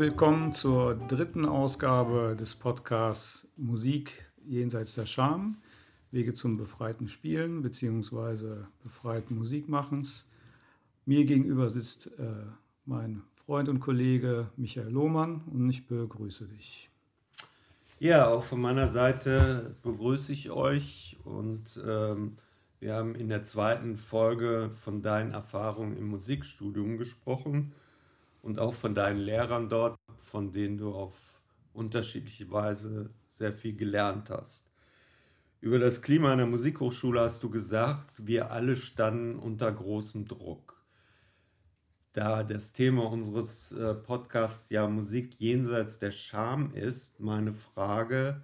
Willkommen zur dritten Ausgabe des Podcasts Musik jenseits der Scham, Wege zum befreiten Spielen bzw. befreiten Musikmachens. Mir gegenüber sitzt äh, mein Freund und Kollege Michael Lohmann und ich begrüße dich. Ja, auch von meiner Seite begrüße ich euch und ähm, wir haben in der zweiten Folge von deinen Erfahrungen im Musikstudium gesprochen und auch von deinen Lehrern dort, von denen du auf unterschiedliche Weise sehr viel gelernt hast. Über das Klima an der Musikhochschule hast du gesagt, wir alle standen unter großem Druck. Da das Thema unseres äh, Podcasts ja Musik jenseits der Scham ist, meine Frage,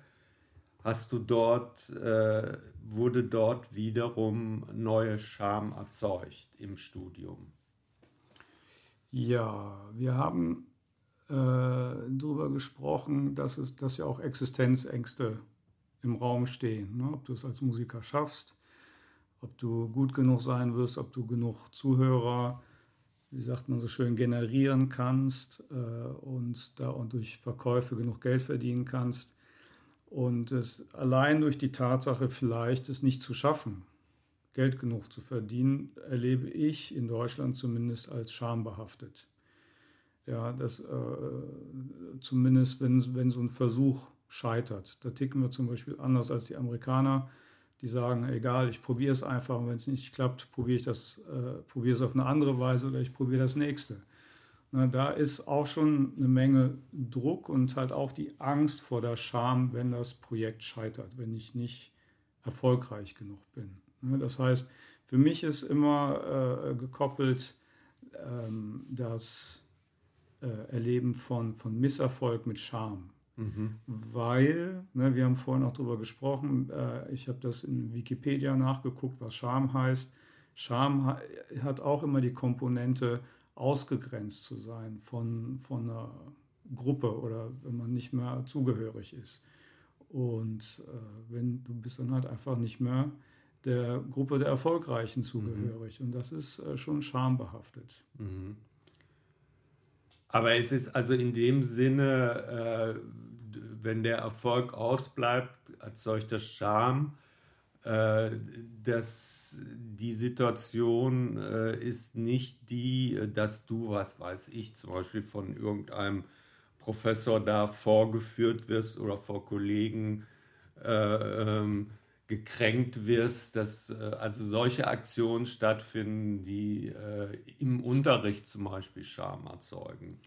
hast du dort, äh, wurde dort wiederum neue Scham erzeugt im Studium? Ja, wir haben äh, darüber gesprochen, dass, es, dass ja auch Existenzängste im Raum stehen. Ne? Ob du es als Musiker schaffst, ob du gut genug sein wirst, ob du genug Zuhörer wie sagt man so schön, generieren kannst äh, und da und durch Verkäufe genug Geld verdienen kannst. Und es allein durch die Tatsache vielleicht es nicht zu schaffen, Geld genug zu verdienen, erlebe ich in Deutschland zumindest als schambehaftet. Ja, das äh, zumindest, wenn, wenn so ein Versuch scheitert. Da ticken wir zum Beispiel anders als die Amerikaner die sagen, egal, ich probiere es einfach und wenn es nicht klappt, probiere ich das, äh, probiere es auf eine andere Weise oder ich probiere das nächste. Na, da ist auch schon eine Menge Druck und halt auch die Angst vor der Scham, wenn das Projekt scheitert, wenn ich nicht erfolgreich genug bin. Na, das heißt, für mich ist immer äh, gekoppelt ähm, das äh, Erleben von, von Misserfolg mit Scham. Mhm. Weil, ne, wir haben vorhin auch darüber gesprochen, äh, ich habe das in Wikipedia nachgeguckt, was Scham heißt. Scham ha hat auch immer die Komponente, ausgegrenzt zu sein von, von einer Gruppe oder wenn man nicht mehr zugehörig ist. Und äh, wenn du bist dann halt einfach nicht mehr der Gruppe der Erfolgreichen zugehörig. Mhm. Und das ist äh, schon schambehaftet. Mhm. Aber es ist also in dem Sinne, äh, wenn der Erfolg ausbleibt, als solcher Scham, äh, dass die Situation äh, ist nicht die, dass du, was weiß ich, zum Beispiel von irgendeinem Professor da vorgeführt wirst oder vor Kollegen äh, ähm, gekränkt wirst, dass äh, also solche Aktionen stattfinden, die äh, im Unterricht zum Beispiel Scham erzeugen.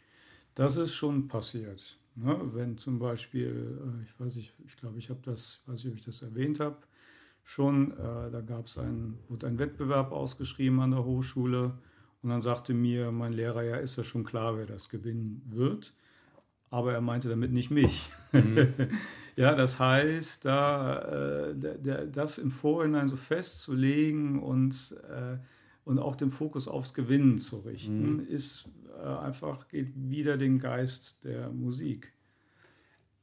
Das ist schon passiert. Ne? Wenn zum Beispiel, äh, ich weiß nicht, ich glaube, ich habe das, weiß nicht, ob ich das erwähnt habe, schon, äh, da gab es ein, wurde ein Wettbewerb ausgeschrieben an der Hochschule und dann sagte mir mein Lehrer, ja, ist ja schon klar, wer das gewinnen wird. Aber er meinte damit nicht mich. Mhm. ja, das heißt, da, äh, das im Vorhinein so festzulegen und, äh, und auch den Fokus aufs Gewinnen zu richten, mhm. ist äh, einfach, geht wieder den Geist der Musik.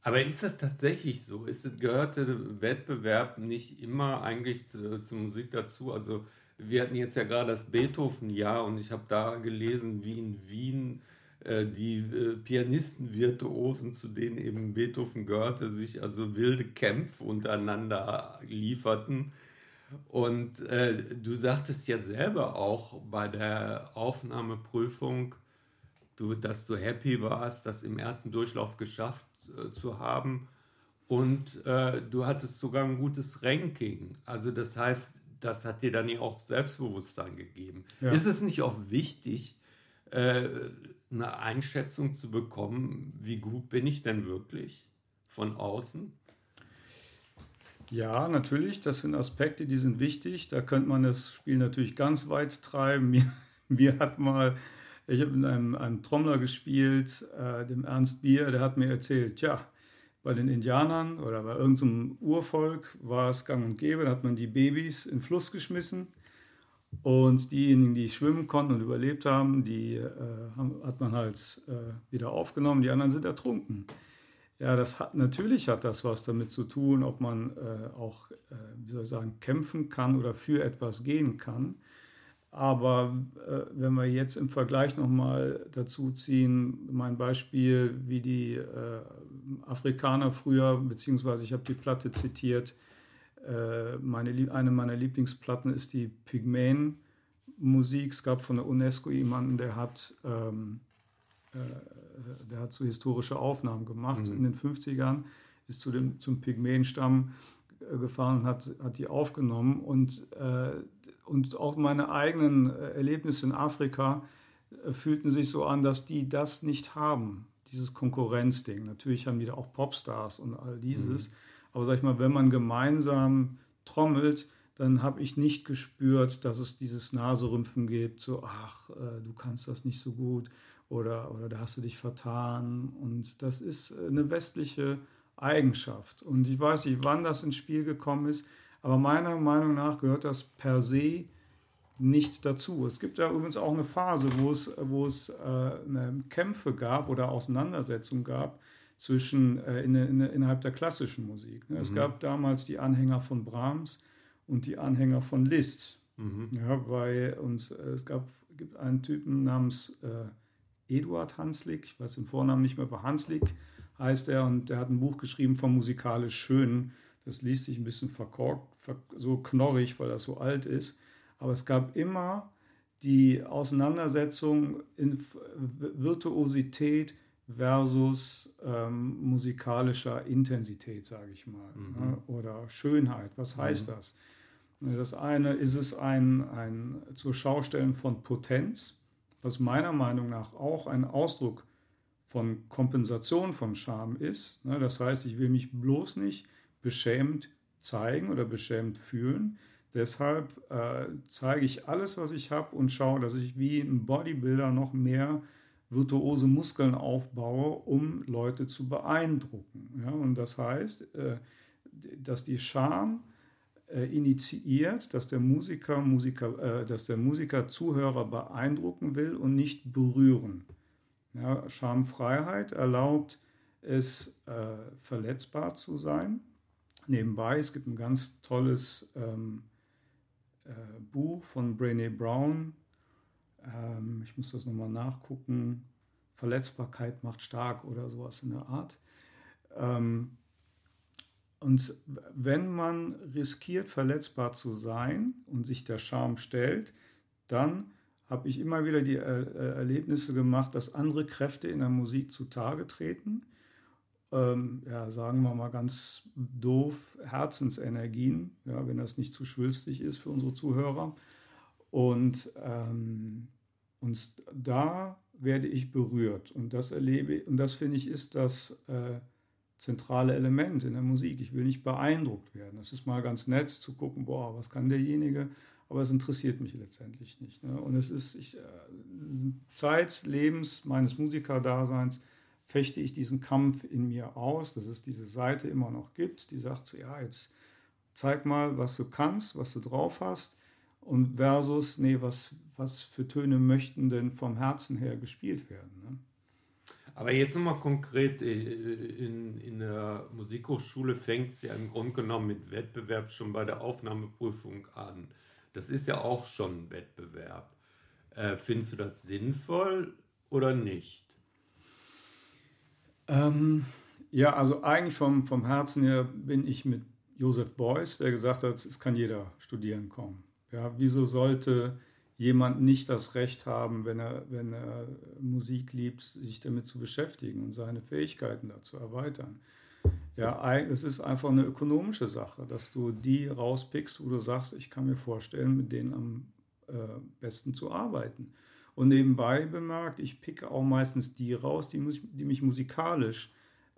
Aber ist das tatsächlich so? Ist, gehört der Wettbewerb nicht immer eigentlich zu, zur Musik dazu? Also wir hatten jetzt ja gerade das Beethoven-Jahr und ich habe da gelesen, wie in Wien die äh, Pianisten-Virtuosen, zu denen eben Beethoven gehörte, sich also wilde Kämpfe untereinander lieferten. Und äh, du sagtest ja selber auch bei der Aufnahmeprüfung, du, dass du happy warst, das im ersten Durchlauf geschafft äh, zu haben. Und äh, du hattest sogar ein gutes Ranking. Also das heißt, das hat dir dann ja auch Selbstbewusstsein gegeben. Ja. Ist es nicht auch wichtig, äh, eine Einschätzung zu bekommen, wie gut bin ich denn wirklich von außen? Ja, natürlich, das sind Aspekte, die sind wichtig. Da könnte man das Spiel natürlich ganz weit treiben. Mir, mir hat mal ich habe mit einem, einem Trommler gespielt, äh, dem Ernst Bier, der hat mir erzählt, tja, bei den Indianern oder bei irgendeinem Urvolk war es gang und gäbe, da hat man die Babys in den Fluss geschmissen und diejenigen, die schwimmen konnten und überlebt haben, die äh, hat man halt äh, wieder aufgenommen, die anderen sind ertrunken. Ja, das hat natürlich hat das was damit zu tun, ob man äh, auch, äh, wie soll ich sagen, kämpfen kann oder für etwas gehen kann. Aber äh, wenn wir jetzt im Vergleich nochmal dazu ziehen, mein Beispiel, wie die äh, Afrikaner früher, beziehungsweise ich habe die Platte zitiert, meine, eine meiner Lieblingsplatten ist die Pygmäen-Musik. Es gab von der UNESCO jemanden, der hat, ähm, äh, der hat so historische Aufnahmen gemacht mhm. in den 50ern, ist zu dem, zum Pygmäenstamm äh, gefahren und hat, hat die aufgenommen. Und, äh, und auch meine eigenen äh, Erlebnisse in Afrika äh, fühlten sich so an, dass die das nicht haben, dieses Konkurrenzding. Natürlich haben die da auch Popstars und all dieses. Mhm. Aber sag ich mal, wenn man gemeinsam trommelt, dann habe ich nicht gespürt, dass es dieses Naserümpfen gibt, so, ach, äh, du kannst das nicht so gut oder, oder da hast du dich vertan. Und das ist eine westliche Eigenschaft. Und ich weiß nicht, wann das ins Spiel gekommen ist, aber meiner Meinung nach gehört das per se nicht dazu. Es gibt ja übrigens auch eine Phase, wo es, wo es äh, Kämpfe gab oder Auseinandersetzungen gab zwischen, äh, in, in, innerhalb der klassischen Musik. Ne? Es mhm. gab damals die Anhänger von Brahms und die Anhänger von Liszt. Mhm. Ja, weil uns, äh, es gab, gibt einen Typen namens äh, Eduard Hanslick, ich weiß den Vornamen nicht mehr, aber Hanslick heißt er und der hat ein Buch geschrieben vom musikalisch Schönen. Das liest sich ein bisschen verkorkt, so knorrig, weil das so alt ist. Aber es gab immer die Auseinandersetzung in Virtuosität versus ähm, musikalischer Intensität, sage ich mal, mhm. ne? oder Schönheit. Was heißt mhm. das? Das eine ist es ein, ein zur Schaustellen von Potenz, was meiner Meinung nach auch ein Ausdruck von Kompensation von Scham ist. Ne? Das heißt, ich will mich bloß nicht beschämt zeigen oder beschämt fühlen. Deshalb äh, zeige ich alles, was ich habe und schaue, dass ich wie ein Bodybuilder noch mehr virtuose Muskeln aufbaue, um Leute zu beeindrucken. Ja, und das heißt, äh, dass die Scham äh, initiiert, dass der Musiker, Musiker, äh, dass der Musiker Zuhörer beeindrucken will und nicht berühren. Ja, Schamfreiheit erlaubt es, verletzbar zu sein. Nebenbei, es gibt ein ganz tolles ähm, Buch von Brené Brown, ähm, ich muss das nochmal nachgucken, Verletzbarkeit macht stark oder sowas in der Art. Ähm, und wenn man riskiert, verletzbar zu sein und sich der Scham stellt, dann habe ich immer wieder die er Erlebnisse gemacht, dass andere Kräfte in der Musik zutage treten. Ähm, ja, sagen wir mal ganz doof, Herzensenergien, ja, wenn das nicht zu schwülstig ist für unsere Zuhörer. Und ähm, und da werde ich berührt. Und das erlebe und das finde ich ist das äh, zentrale Element in der Musik. Ich will nicht beeindruckt werden. Es ist mal ganz nett zu gucken, boah, was kann derjenige, aber es interessiert mich letztendlich nicht. Ne? Und es ist ich, äh, Zeit, Lebens, meines Musikerdaseins fechte ich diesen Kampf in mir aus, dass es diese Seite immer noch gibt, die sagt so, ja, jetzt zeig mal, was du kannst, was du drauf hast und versus, nee, was, was für Töne möchten denn vom Herzen her gespielt werden. Ne? Aber jetzt nochmal konkret, äh, in, in der Musikhochschule fängt es ja im Grunde genommen mit Wettbewerb schon bei der Aufnahmeprüfung an. Das ist ja auch schon ein Wettbewerb. Äh, findest du das sinnvoll oder nicht? Ähm, ja, also eigentlich vom, vom Herzen her bin ich mit Joseph Beuys, der gesagt hat, es kann jeder studieren kommen. Ja, wieso sollte jemand nicht das Recht haben, wenn er, wenn er Musik liebt, sich damit zu beschäftigen und seine Fähigkeiten dazu erweitern? Ja, es ist einfach eine ökonomische Sache, dass du die rauspickst, wo du sagst, ich kann mir vorstellen, mit denen am äh, besten zu arbeiten. Und nebenbei bemerkt, ich picke auch meistens die raus, die, die mich musikalisch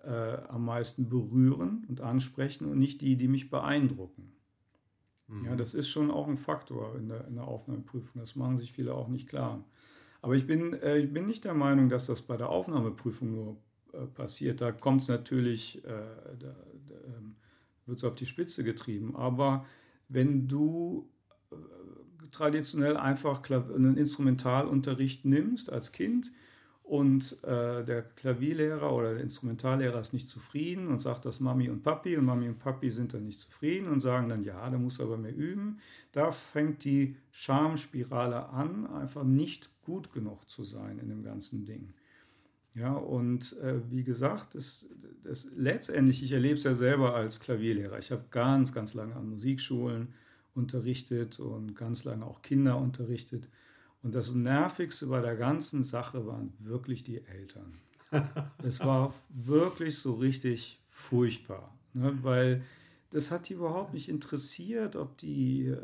äh, am meisten berühren und ansprechen und nicht die, die mich beeindrucken. Mhm. Ja, das ist schon auch ein Faktor in der, in der Aufnahmeprüfung. Das machen sich viele auch nicht klar. Aber ich bin, äh, ich bin nicht der Meinung, dass das bei der Aufnahmeprüfung nur äh, passiert. Da kommt es natürlich, äh, da, da ähm, wird es auf die Spitze getrieben. Aber wenn du äh, traditionell einfach einen Instrumentalunterricht nimmst als Kind und äh, der Klavierlehrer oder der Instrumentallehrer ist nicht zufrieden und sagt das Mami und Papi und Mami und Papi sind dann nicht zufrieden und sagen dann, ja, da muss aber mehr üben. Da fängt die Schamspirale an, einfach nicht gut genug zu sein in dem ganzen Ding. Ja, und äh, wie gesagt, das, das, letztendlich, ich erlebe es ja selber als Klavierlehrer. Ich habe ganz, ganz lange an Musikschulen unterrichtet und ganz lange auch Kinder unterrichtet. Und das Nervigste bei der ganzen Sache waren wirklich die Eltern. es war wirklich so richtig furchtbar, ne? weil das hat die überhaupt nicht interessiert, ob die, äh,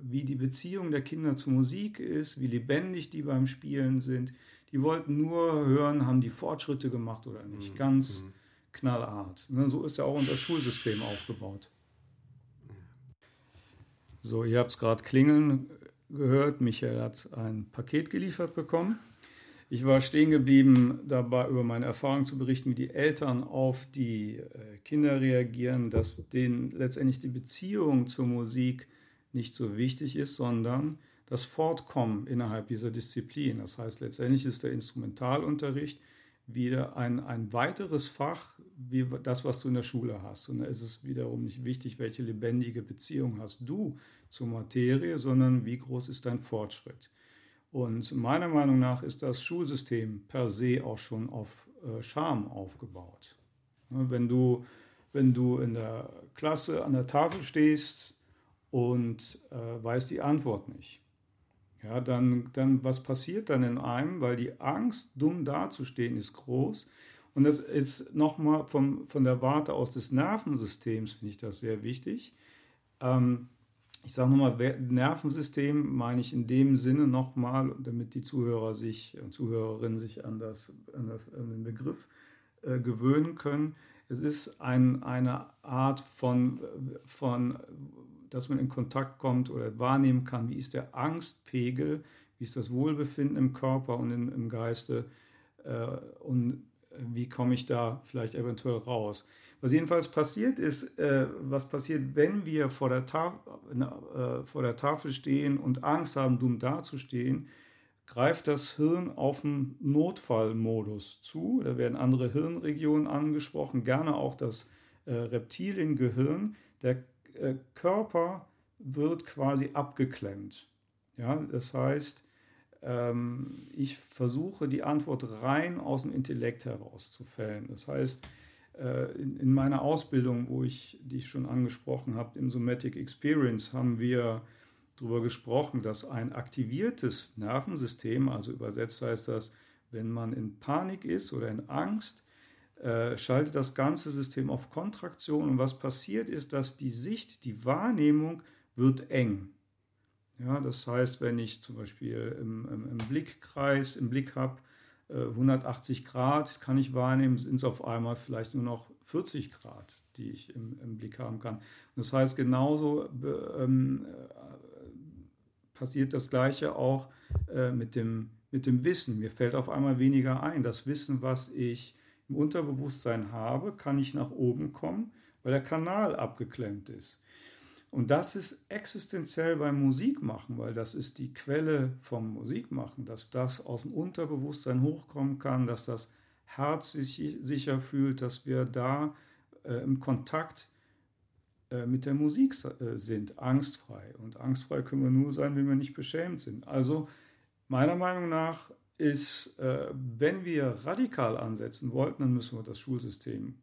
wie die Beziehung der Kinder zur Musik ist, wie lebendig die beim Spielen sind. Die wollten nur hören, haben die Fortschritte gemacht oder nicht. Mhm. Ganz mhm. knallhart. Ne? So ist ja auch unser Schulsystem aufgebaut. So, ihr habt es gerade klingeln gehört, Michael hat ein Paket geliefert bekommen. Ich war stehen geblieben, dabei über meine Erfahrungen zu berichten, wie die Eltern auf die äh, Kinder reagieren, dass denen letztendlich die Beziehung zur Musik nicht so wichtig ist, sondern das Fortkommen innerhalb dieser Disziplin. Das heißt, letztendlich ist der Instrumentalunterricht wieder ein, ein weiteres Fach, wie das, was du in der Schule hast. Und da ist es wiederum nicht wichtig, welche lebendige Beziehung hast du zur Materie, sondern wie groß ist dein Fortschritt. Und meiner Meinung nach ist das Schulsystem per se auch schon auf äh, Scham aufgebaut. Wenn du, wenn du in der Klasse an der Tafel stehst und äh, weißt die Antwort nicht, ja, dann, dann was passiert dann in einem? Weil die Angst, dumm dazustehen, ist groß. Und das ist nochmal von der Warte aus des Nervensystems, finde ich das sehr wichtig. Ähm, ich sage nochmal, Nervensystem meine ich in dem Sinne nochmal, damit die Zuhörer sich und Zuhörerinnen sich an, das, an, das, an den Begriff äh, gewöhnen können. Es ist ein, eine Art von, von, dass man in Kontakt kommt oder wahrnehmen kann, wie ist der Angstpegel, wie ist das Wohlbefinden im Körper und in, im Geiste äh, und wie komme ich da vielleicht eventuell raus. Was jedenfalls passiert ist, äh, was passiert, wenn wir vor der, äh, vor der, Tafel stehen und Angst haben, dumm dazustehen, greift das Hirn auf den Notfallmodus zu. Da werden andere Hirnregionen angesprochen, gerne auch das äh, Reptiliengehirn. Der äh, Körper wird quasi abgeklemmt. Ja, das heißt, ähm, ich versuche die Antwort rein aus dem Intellekt herauszufällen. Das heißt, äh, in, meiner Ausbildung, wo ich, die ich schon angesprochen habe, im Somatic Experience, haben wir darüber gesprochen, dass ein aktiviertes Nervensystem, also übersetzt heißt das, wenn man in Panik ist oder in Angst, äh, schaltet das ganze System auf Kontraktion und was passiert ist, dass die Sicht, die Wahrnehmung wird eng. Ja, das heißt, wenn ich zum Beispiel im, im, im Blickkreis, im Blick habe, 180 äh, Grad kann ich wahrnehmen, sind es auf einmal vielleicht nur noch 40 Grad, die ich im, im Blick haben kann. Und das heißt, genauso ähm, äh, passiert das Gleiche auch äh, mit, dem, mit dem Wissen. Mir fällt auf einmal weniger ein. Das Wissen, was ich im Unterbewusstsein habe, kann ich nach oben kommen, weil der Kanal abgeklemmt ist. Und das ist existenziell beim Musikmachen, weil das ist die Quelle vom Musikmachen, dass das aus dem Unterbewusstsein hochkommen kann, dass das Herz sich sicher fühlt, dass wir da äh, im Kontakt äh, mit der Musik äh, sind, angstfrei. Und angstfrei können wir nur sein, wenn wir nicht beschämt sind. Also meiner Meinung nach ist, äh, wenn wir radikal ansetzen wollten, dann müssen wir das Schulsystem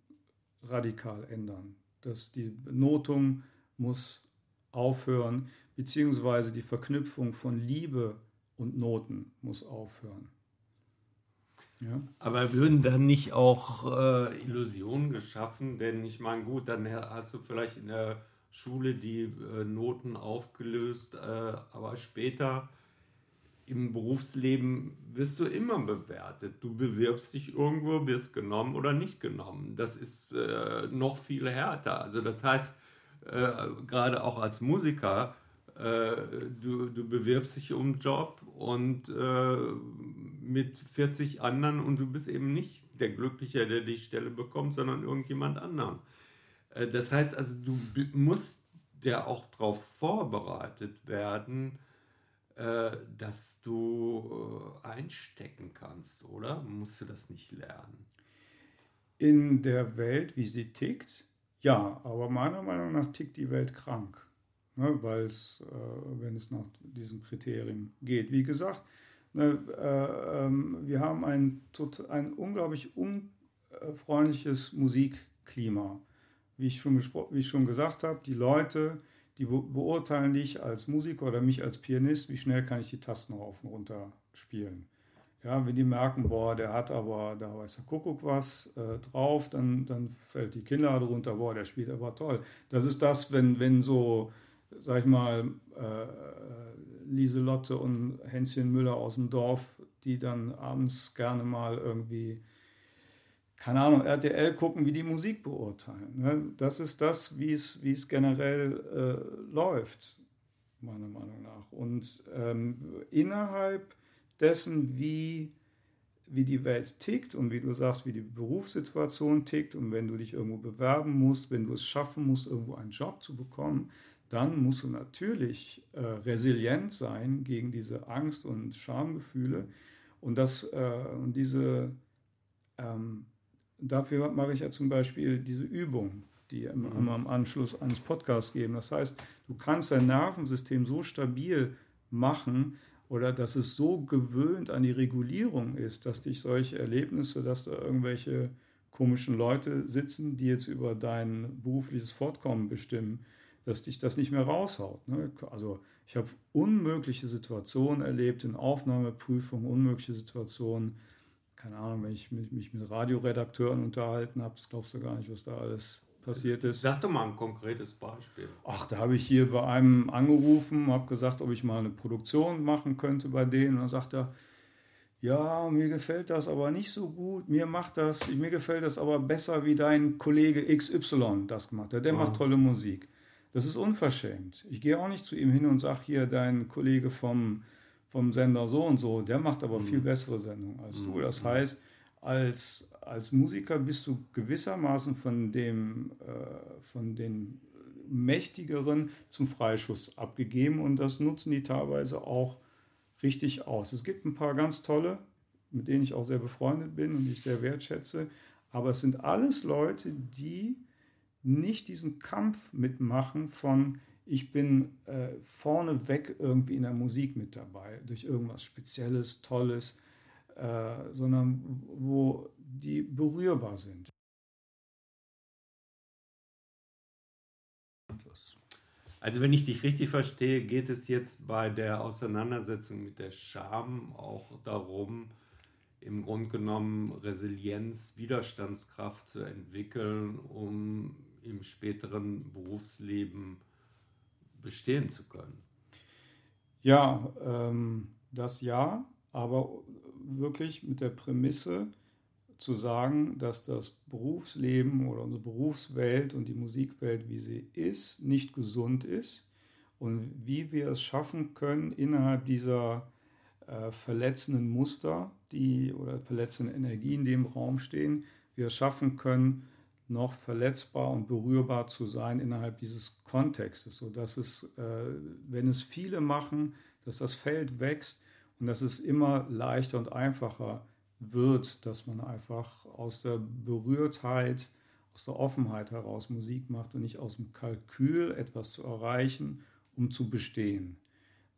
radikal ändern. Dass die Benotung muss aufhören, beziehungsweise die Verknüpfung von Liebe und Noten muss aufhören. Ja. Aber würden dann nicht auch äh, Illusionen geschaffen? Denn ich meine, gut, dann hast du vielleicht in der Schule die äh, Noten aufgelöst, äh, aber später im Berufsleben wirst du immer bewertet. Du bewirbst dich irgendwo, wirst genommen oder nicht genommen. Das ist äh, noch viel härter. Also das heißt, äh, gerade auch als Musiker, äh, du, du bewirbst dich um einen Job und äh, mit 40 anderen und du bist eben nicht der Glückliche, der die Stelle bekommt, sondern irgendjemand anderen. Äh, das heißt also, du musst ja auch darauf vorbereitet werden, äh, das du äh, einstecken kannst, oder? Musst du das nicht lernen? In der Welt, wie sie tickt, ja, aber meiner Meinung nach tickt die Welt krank, ne, weil es, äh, wenn es nach diesen Kriterien geht. Wie gesagt, ne, äh, ähm, wir haben ein, ein unglaublich unfreundliches Musikklima. Wie ich schon, wie ich schon gesagt habe, die Leute, die beurteilen dich als Musiker oder mich als Pianist, wie schnell kann ich die Tasten rauf und runter spielen. Ja, wenn die merken, boah, der hat aber, da weiß der Kuckuck was äh, drauf, dann, dann fällt die Kinnlade runter, boah, der spielt aber toll. Das ist das, wenn, wenn so, sag ich mal, äh, Lieselotte und Hänschen Müller aus dem Dorf, die dann abends gerne mal irgendwie keine Ahnung, RTL gucken, wie die Musik beurteilen. Ne? Das ist das, wie es, wie es generell äh, läuft, meiner Meinung nach. Und ähm, innerhalb dessen, wie, wie die Welt tickt und wie du sagst, wie die Berufssituation tickt und wenn du dich irgendwo bewerben musst, wenn du es schaffen musst, irgendwo einen Job zu bekommen, dann musst du natürlich äh, resilient sein gegen diese Angst und Schamgefühle und, das, äh, und diese ähm, dafür mache ich ja zum Beispiel diese Übung, die immer am Anschluss eines Podcasts geben. Das heißt, du kannst dein Nervensystem so stabil machen oder dass es so gewöhnt an die Regulierung ist, dass dich solche Erlebnisse, dass da irgendwelche komischen Leute sitzen, die jetzt über dein berufliches Fortkommen bestimmen, dass dich das nicht mehr raushaut. Ne? Also ich habe unmögliche Situationen erlebt in Aufnahmeprüfungen, unmögliche Situationen, keine Ahnung, wenn ich mich, mit Radioredakteuren unterhalten habe, glaubst du gar nicht, was da alles passiert ist. Sag doch mal ein konkretes Beispiel. Ach, da habe ich hier bei einem angerufen, habe gesagt, ob ich mal eine Produktion machen könnte bei denen. Und dann sagt er, ja, mir gefällt das aber nicht so gut, mir macht das, mir gefällt das aber besser, wie dein Kollege XY das gemacht hat. Der oh. macht tolle Musik. Das ist unverschämt. Ich gehe auch nicht zu ihm hin und sage hier, dein Kollege vom vom Sender so und so, der macht aber mhm. viel bessere Sendungen als mhm. du. Das heißt, als, als Musiker bist du gewissermaßen von, dem, äh, von den Mächtigeren zum Freischuss abgegeben und das nutzen die teilweise auch richtig aus. Es gibt ein paar ganz tolle, mit denen ich auch sehr befreundet bin und ich sehr wertschätze, aber es sind alles Leute, die nicht diesen Kampf mitmachen von ich bin äh, vorneweg irgendwie in der Musik mit dabei, durch irgendwas Spezielles, Tolles, äh, sondern wo die berührbar sind. Also wenn ich dich richtig verstehe, geht es jetzt bei der Auseinandersetzung mit der Scham auch darum, im Grunde genommen Resilienz, Widerstandskraft zu entwickeln, um im späteren Berufsleben bestehen zu können. Ja, ähm, das ja, aber wirklich mit der Prämisse zu sagen, dass das Berufsleben oder unsere Berufswelt und die Musikwelt, wie sie ist, nicht gesund ist und wie wir es schaffen können, innerhalb dieser äh, verletzenden Muster, die oder verletzenden Energien, die im Raum stehen, wir es schaffen können, noch verletzbar und berührbar zu sein innerhalb dieses Kontextes, sodass es, äh, wenn es viele machen, dass das Feld wächst und dass es immer leichter und einfacher wird, dass man einfach aus der Berührtheit, aus der Offenheit heraus Musik macht und nicht aus dem Kalkül etwas zu erreichen, um zu bestehen.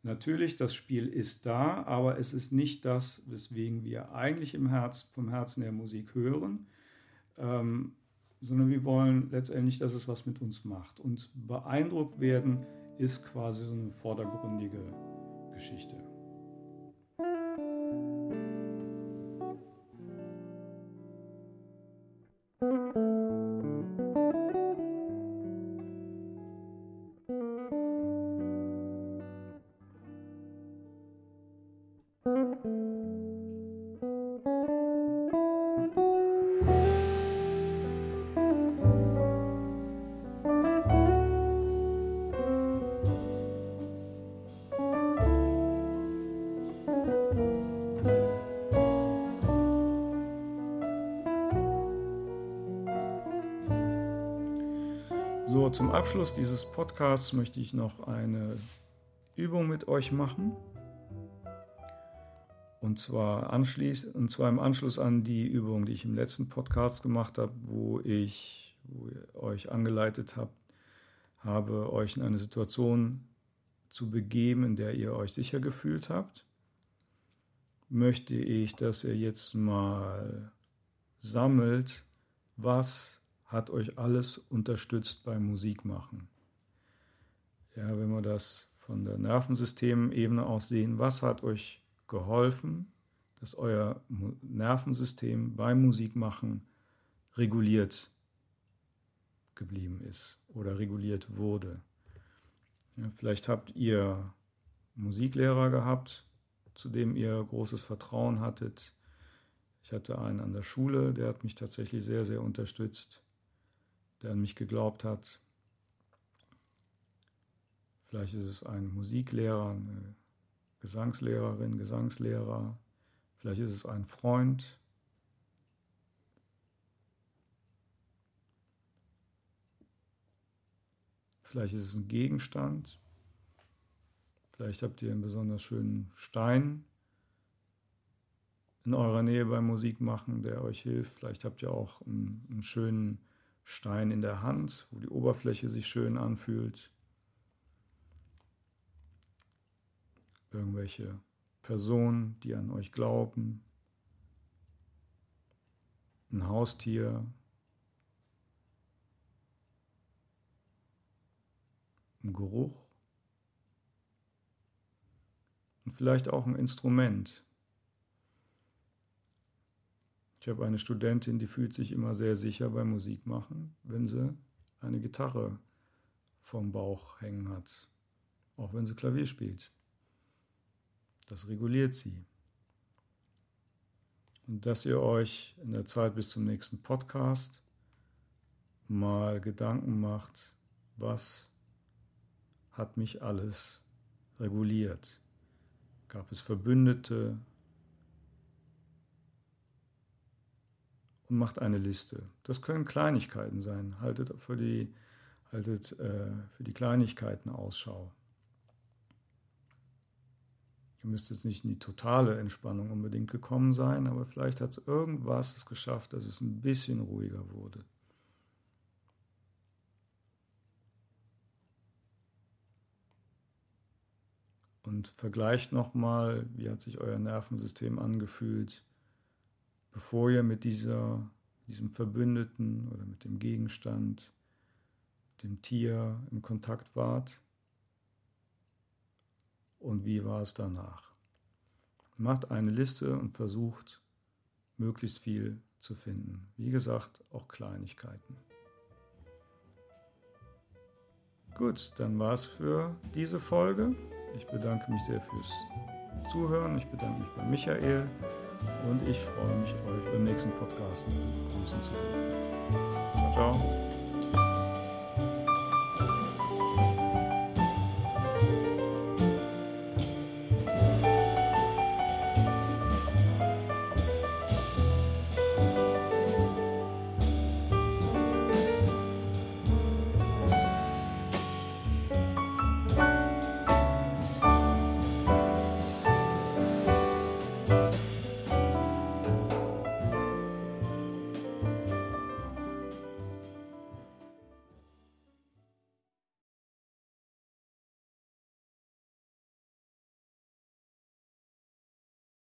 Natürlich, das Spiel ist da, aber es ist nicht das, weswegen wir eigentlich im Herz, vom Herzen der Musik hören. Ähm, sondern wir wollen letztendlich, dass es was mit uns macht. Und beeindruckt werden ist quasi so eine vordergründige Geschichte. Zum Abschluss dieses Podcasts möchte ich noch eine Übung mit euch machen. Und zwar, anschließ, und zwar im Anschluss an die Übung, die ich im letzten Podcast gemacht habe, wo ich wo euch angeleitet habe, habe, euch in eine Situation zu begeben, in der ihr euch sicher gefühlt habt, möchte ich, dass ihr jetzt mal sammelt, was hat euch alles unterstützt beim Musikmachen. Ja, wenn wir das von der Nervensystemebene aus sehen, was hat euch geholfen, dass euer Nervensystem beim Musikmachen reguliert geblieben ist oder reguliert wurde. Ja, vielleicht habt ihr Musiklehrer gehabt, zu dem ihr großes Vertrauen hattet. Ich hatte einen an der Schule, der hat mich tatsächlich sehr, sehr unterstützt, der an mich geglaubt hat. Vielleicht ist es ein Musiklehrer, eine Gesangslehrerin, Gesangslehrer. Vielleicht ist es ein Freund, Vielleicht ist es ein Gegenstand. Vielleicht habt ihr einen besonders schönen Stein in eurer Nähe beim Musikmachen, der euch hilft. Vielleicht habt ihr auch einen, einen schönen Stein in der Hand, wo die Oberfläche sich schön anfühlt. Irgendwelche Personen, die an euch glauben. Ein Haustier, ein Geruch und vielleicht auch ein Instrument. Ich habe eine Studentin, die fühlt sich immer sehr sicher beim Musikmachen, wenn sie eine Gitarre vom Bauch hängen hat, auch wenn sie Klavier spielt. Das reguliert sie. Und dass ihr euch in der Zeit bis zum nächsten Podcast mal Gedanken macht, was hat mich alles reguliert. Gab es Verbündete und macht eine Liste. Das können Kleinigkeiten sein. Haltet für die, haltet, äh, für die Kleinigkeiten Ausschau. Ihr müsst jetzt nicht in die totale Entspannung unbedingt gekommen sein, aber vielleicht hat es irgendwas geschafft, dass es ein bisschen ruhiger wurde. und vergleicht nochmal, wie hat sich euer Nervensystem angefühlt, bevor ihr mit dieser, diesem Verbündeten oder mit dem Gegenstand, dem Tier im Kontakt wart und wie war es danach. Macht eine Liste und versucht möglichst viel zu finden. Wie gesagt, auch Kleinigkeiten. Gut, dann war es für diese Folge. Ich bedanke mich sehr Zuhören. Ich bedanke mich bei Michael und ich freue mich, euch beim nächsten Podcast begrüßen zu dürfen. Ciao, ciao.